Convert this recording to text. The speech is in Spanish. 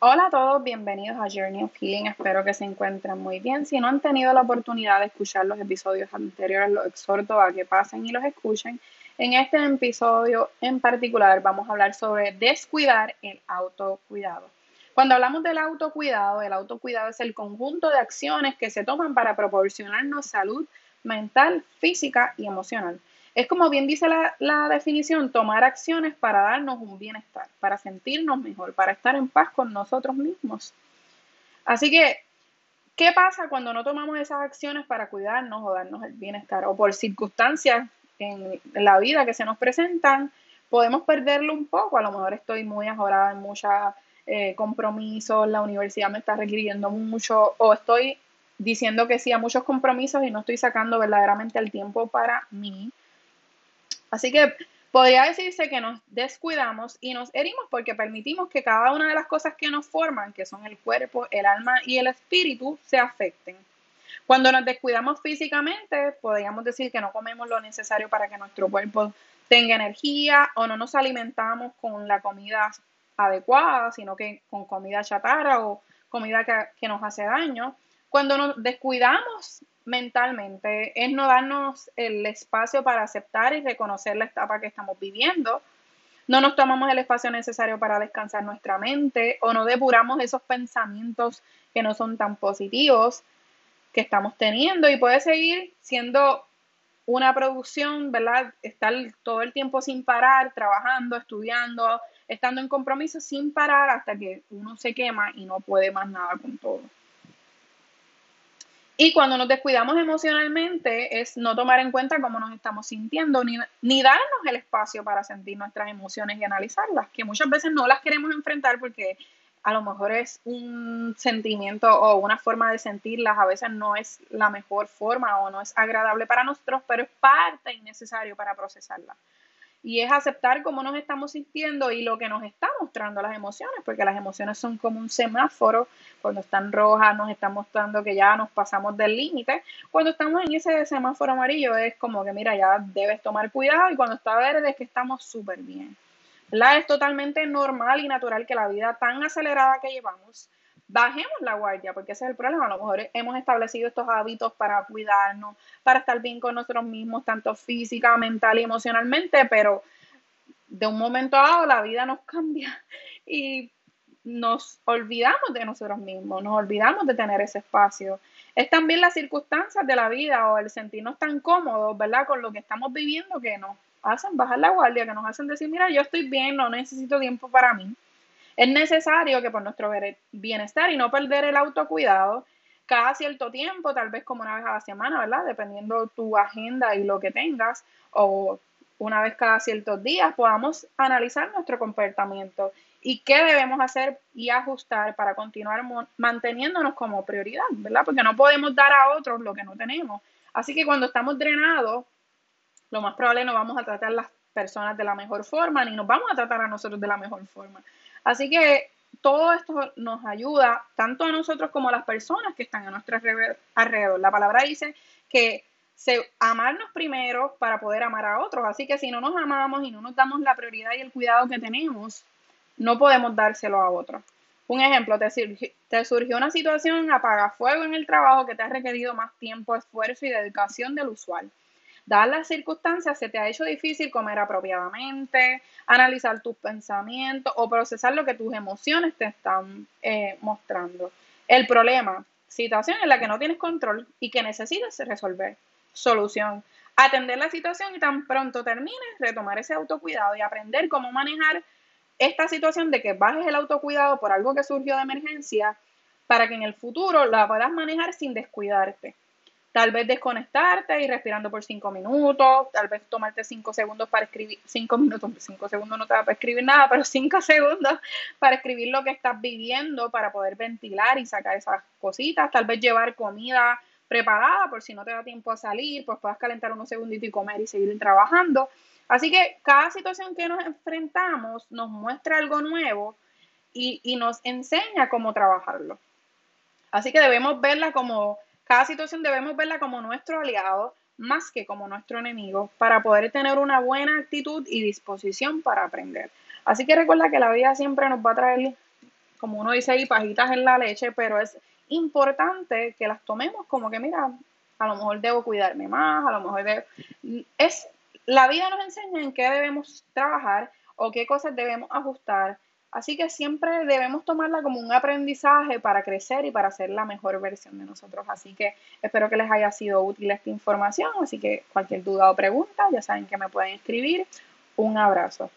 Hola a todos, bienvenidos a Journey of Healing. Espero que se encuentren muy bien. Si no han tenido la oportunidad de escuchar los episodios anteriores, los exhorto a que pasen y los escuchen. En este episodio en particular vamos a hablar sobre descuidar el autocuidado. Cuando hablamos del autocuidado, el autocuidado es el conjunto de acciones que se toman para proporcionarnos salud mental, física y emocional. Es como bien dice la, definición, tomar acciones para darnos un bienestar, para sentirnos mejor, para estar en paz con nosotros mismos. Así que, ¿qué pasa cuando no tomamos esas acciones para cuidarnos o darnos el bienestar? O por circunstancias en la vida que se nos presentan, podemos perderlo un poco. A lo mejor estoy muy ajorada en muchos eh, compromisos, la universidad me está requiriendo mucho, o estoy diciendo que sí a muchos compromisos y no estoy sacando verdaderamente el tiempo para mí. Así que podría decirse que nos descuidamos y nos herimos porque permitimos que cada una de las cosas que nos forman, que son el cuerpo, el alma y el espíritu, se afecten. Cuando nos descuidamos físicamente, podríamos decir que no comemos lo necesario para que nuestro cuerpo tenga energía o no nos alimentamos con la comida adecuada, sino que con comida chatarra o comida que, que nos hace daño. Cuando nos descuidamos mentalmente es no darnos el espacio para aceptar y reconocer la etapa que estamos viviendo. No nos tomamos el espacio necesario para descansar nuestra mente o no depuramos esos pensamientos que no son tan positivos que estamos teniendo y puede seguir siendo una producción, ¿verdad? Estar todo el tiempo sin parar, trabajando, estudiando, estando en compromiso sin parar hasta que uno se quema y no puede más nada con todo. Y cuando nos descuidamos emocionalmente es no tomar en cuenta cómo nos estamos sintiendo, ni, ni, darnos el espacio para sentir nuestras emociones y analizarlas, que muchas veces no las queremos enfrentar porque a lo mejor es un sentimiento o una forma de sentirlas, a veces no es la mejor forma o no es agradable para nosotros, pero es parte y necesario para procesarlas y es aceptar cómo nos estamos sintiendo y lo que nos está mostrando las emociones, porque las emociones son como un semáforo, cuando están rojas nos están mostrando que ya nos pasamos del límite, cuando estamos en ese semáforo amarillo es como que mira, ya debes tomar cuidado y cuando está verde es que estamos súper bien. ¿verdad? Es totalmente normal y natural que la vida tan acelerada que llevamos bajemos la guardia, porque ese es el problema. A lo mejor hemos establecido estos hábitos para cuidarnos, para estar bien con nosotros mismos, tanto física, mental y emocionalmente, pero de un momento a otro la vida nos cambia y nos olvidamos de nosotros mismos, nos olvidamos de tener ese espacio. Es también las circunstancias de la vida o el sentirnos tan cómodos, ¿verdad? Con lo que estamos viviendo que nos hacen bajar la guardia, que nos hacen decir, mira, yo estoy bien, no necesito tiempo para mí. Es necesario que por nuestro bienestar y no perder el autocuidado, cada cierto tiempo, tal vez como una vez a la semana, ¿verdad? Dependiendo tu agenda y lo que tengas, o una vez cada ciertos días, podamos analizar nuestro comportamiento y qué debemos hacer y ajustar para continuar manteniéndonos como prioridad, ¿verdad? Porque no podemos dar a otros lo que no tenemos. Así que cuando estamos drenados, lo más probable no vamos a tratar a las personas de la mejor forma, ni nos vamos a tratar a nosotros de la mejor forma. Así que todo esto nos ayuda tanto a nosotros como a las personas que están a nuestro alrededor. La palabra dice que se, amarnos primero para poder amar a otros. Así que si no nos amamos y no nos damos la prioridad y el cuidado que tenemos, no podemos dárselo a otros. Un ejemplo, te, te surgió una situación apaga fuego en el trabajo que te ha requerido más tiempo, esfuerzo y dedicación del usual. Dadas las circunstancias, se te ha hecho difícil comer apropiadamente, analizar tus pensamientos o procesar lo que tus emociones te están eh, mostrando. El problema, situación en la que no tienes control y que necesitas resolver. Solución, atender la situación y tan pronto termines, retomar ese autocuidado y aprender cómo manejar esta situación de que bajes el autocuidado por algo que surgió de emergencia para que en el futuro la puedas manejar sin descuidarte. Tal vez desconectarte y respirando por cinco minutos, tal vez tomarte cinco segundos para escribir, cinco minutos, cinco segundos no te va para escribir nada, pero cinco segundos para escribir lo que estás viviendo, para poder ventilar y sacar esas cositas, tal vez llevar comida preparada por si no te da tiempo a salir, pues puedas calentar unos segunditos y comer y seguir trabajando. Así que cada situación que nos enfrentamos nos muestra algo nuevo y, y nos enseña cómo trabajarlo. Así que debemos verla como cada situación debemos verla como nuestro aliado más que como nuestro enemigo para poder tener una buena actitud y disposición para aprender. Así que recuerda que la vida siempre nos va a traer como uno dice ahí, pajitas en la leche, pero es importante que las tomemos como que, mira, a lo mejor debo cuidarme más, a lo mejor debo... Es, la vida nos enseña en qué debemos trabajar o qué cosas debemos ajustar. Así que siempre debemos tomarla como un aprendizaje para crecer y para ser la mejor versión de nosotros. Así que espero que les haya sido útil esta información. Así que cualquier duda o pregunta, ya saben que me pueden escribir. Un abrazo.